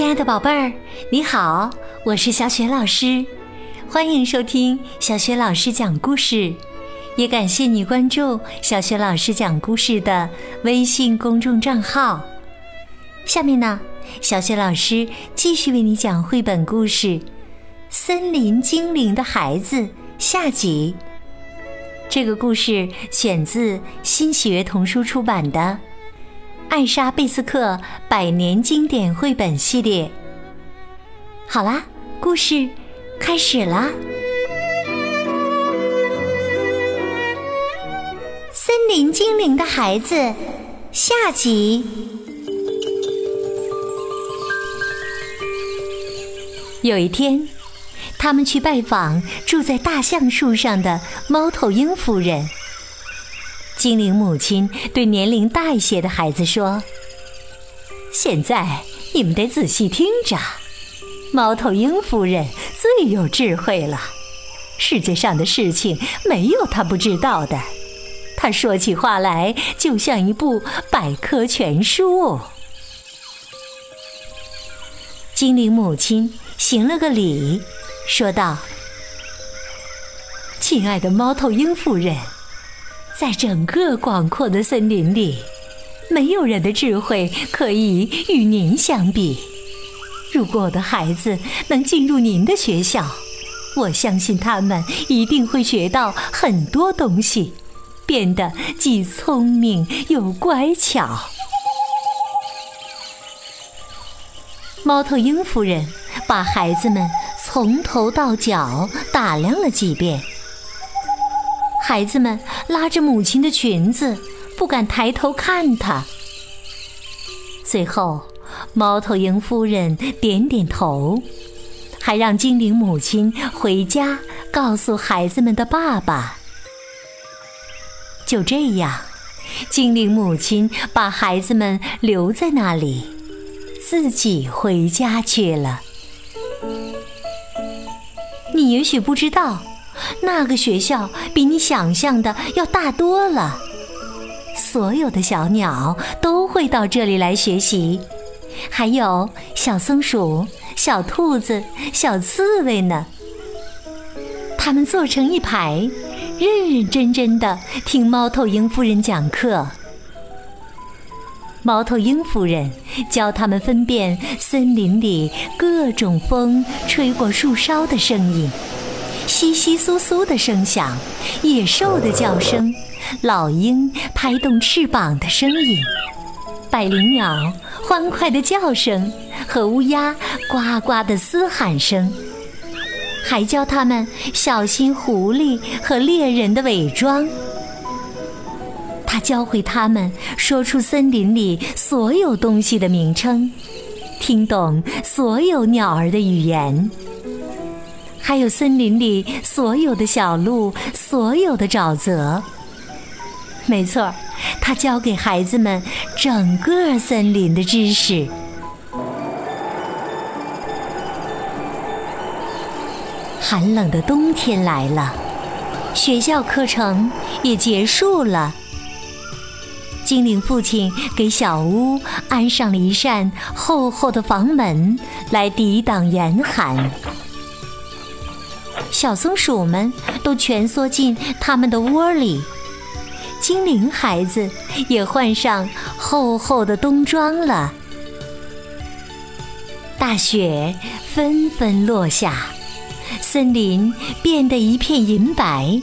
亲爱的宝贝儿，你好，我是小雪老师，欢迎收听小雪老师讲故事，也感谢你关注小雪老师讲故事的微信公众账号。下面呢，小雪老师继续为你讲绘本故事《森林精灵的孩子》下集。这个故事选自新喜悦童书出版的。艾莎贝斯克百年经典绘本系列。好啦，故事开始啦！森林精灵的孩子下集。有一天，他们去拜访住在大橡树上的猫头鹰夫人。精灵母亲对年龄大一些的孩子说：“现在你们得仔细听着，猫头鹰夫人最有智慧了。世界上的事情没有她不知道的。她说起话来就像一部百科全书。”精灵母亲行了个礼，说道：“亲爱的猫头鹰夫人。”在整个广阔的森林里，没有人的智慧可以与您相比。如果我的孩子能进入您的学校，我相信他们一定会学到很多东西，变得既聪明又乖巧。猫头鹰夫人把孩子们从头到脚打量了几遍。孩子们拉着母亲的裙子，不敢抬头看她。最后，猫头鹰夫人点点头，还让精灵母亲回家告诉孩子们的爸爸。就这样，精灵母亲把孩子们留在那里，自己回家去了。你也许不知道。那个学校比你想象的要大多了，所有的小鸟都会到这里来学习，还有小松鼠、小兔子、小刺猬呢。它们坐成一排，认认真真的听猫头鹰夫人讲课。猫头鹰夫人教他们分辨森林里各种风吹过树梢的声音。窸窸窣窣的声响，野兽的叫声，老鹰拍动翅膀的声音，百灵鸟欢快的叫声和乌鸦呱呱的嘶喊声，还教他们小心狐狸和猎人的伪装。他教会他们说出森林里所有东西的名称，听懂所有鸟儿的语言。还有森林里所有的小路，所有的沼泽。没错，他教给孩子们整个森林的知识。寒冷的冬天来了，学校课程也结束了。精灵父亲给小屋安上了一扇厚厚的房门，来抵挡严寒。小松鼠们都蜷缩进他们的窝里，精灵孩子也换上厚厚的冬装了。大雪纷纷落下，森林变得一片银白，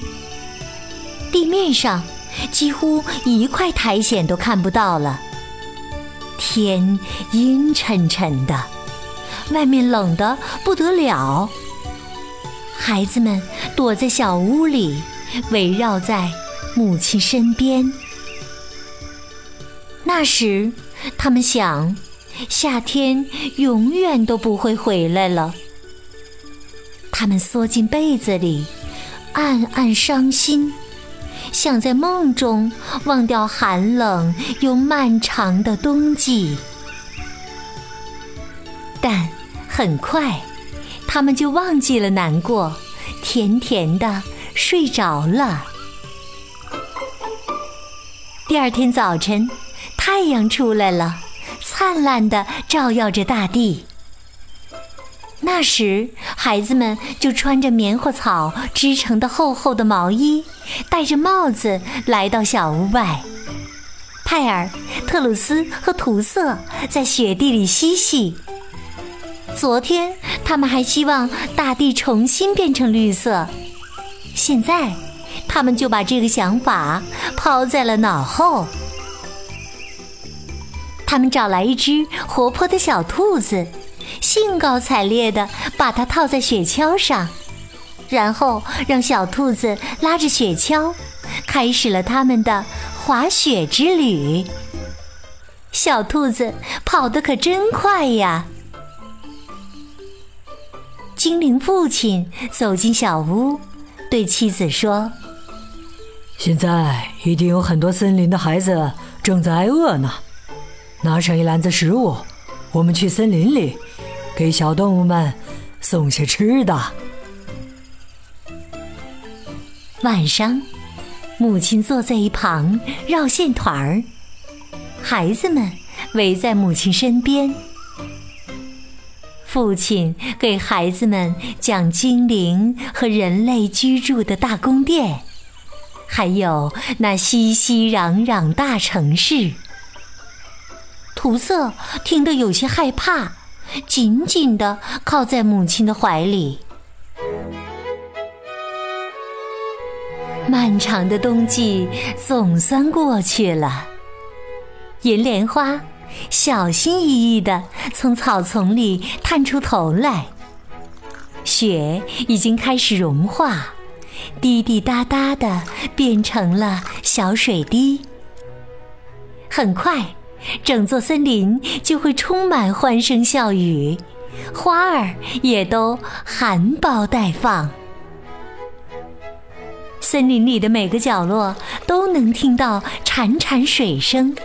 地面上几乎一块苔藓都看不到了。天阴沉沉的，外面冷得不得了。孩子们躲在小屋里，围绕在母亲身边。那时，他们想，夏天永远都不会回来了。他们缩进被子里，暗暗伤心，想在梦中忘掉寒冷又漫长的冬季。但很快。他们就忘记了难过，甜甜的睡着了。第二天早晨，太阳出来了，灿烂的照耀着大地。那时，孩子们就穿着棉花草织成的厚厚的毛衣，戴着帽子来到小屋外。派尔、特鲁斯和涂色在雪地里嬉戏。昨天，他们还希望大地重新变成绿色，现在，他们就把这个想法抛在了脑后。他们找来一只活泼的小兔子。兴高采烈地把它套在雪橇上，然后让小兔子拉着雪橇，开始了他们的滑雪之旅。小兔子跑得可真快呀！精灵父亲走进小屋，对妻子说：“现在一定有很多森林的孩子正在挨饿呢。拿上一篮子食物，我们去森林里。”给小动物们送些吃的。晚上，母亲坐在一旁绕线团儿，孩子们围在母亲身边。父亲给孩子们讲精灵和人类居住的大宫殿，还有那熙熙攘攘大城市。涂色听得有些害怕。紧紧地靠在母亲的怀里。漫长的冬季总算过去了，银莲花小心翼翼地从草丛里探出头来。雪已经开始融化，滴滴答答地变成了小水滴。很快。整座森林就会充满欢声笑语，花儿也都含苞待放。森林里的每个角落都能听到潺潺水声，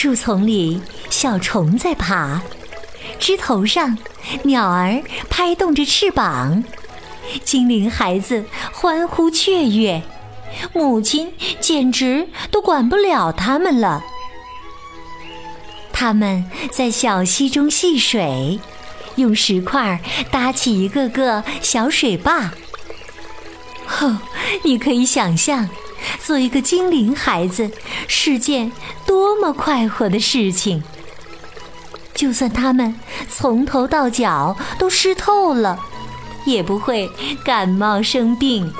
树丛里小虫在爬，枝头上鸟儿拍动着翅膀，精灵孩子欢呼雀跃。母亲简直都管不了他们了。他们在小溪中戏水，用石块搭起一个个小水坝。哼，你可以想象，做一个精灵孩子是件多么快活的事情。就算他们从头到脚都湿透了，也不会感冒生病。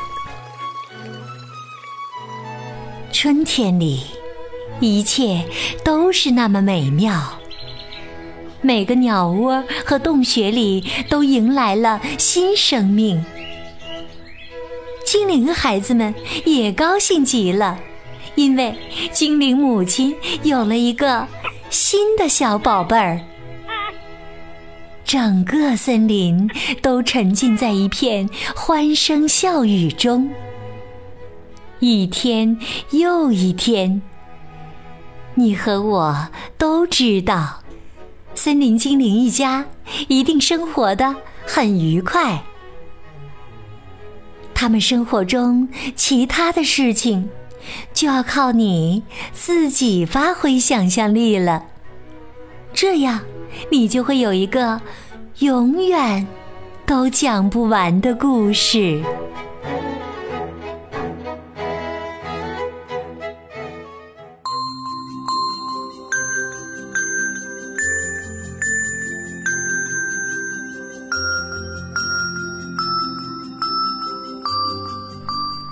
春天里，一切都是那么美妙。每个鸟窝和洞穴里都迎来了新生命。精灵孩子们也高兴极了，因为精灵母亲有了一个新的小宝贝儿。整个森林都沉浸在一片欢声笑语中。一天又一天，你和我都知道，森林精灵一家一定生活的很愉快。他们生活中其他的事情，就要靠你自己发挥想象力了。这样，你就会有一个永远都讲不完的故事。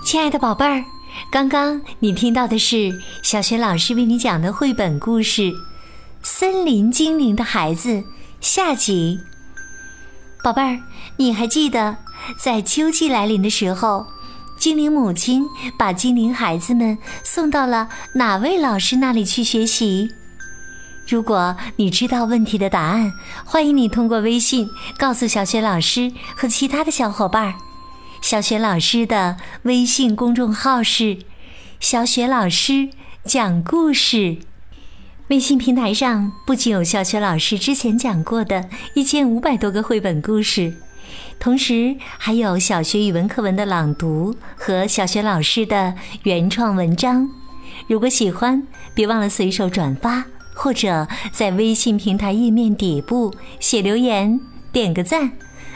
亲爱的宝贝儿，刚刚你听到的是小学老师为你讲的绘本故事《森林精灵的孩子》下集。宝贝儿，你还记得在秋季来临的时候，精灵母亲把精灵孩子们送到了哪位老师那里去学习？如果你知道问题的答案，欢迎你通过微信告诉小学老师和其他的小伙伴儿。小雪老师的微信公众号是“小雪老师讲故事”。微信平台上不仅有小雪老师之前讲过的一千五百多个绘本故事，同时还有小学语文课文的朗读和小学老师的原创文章。如果喜欢，别忘了随手转发或者在微信平台页面底部写留言，点个赞。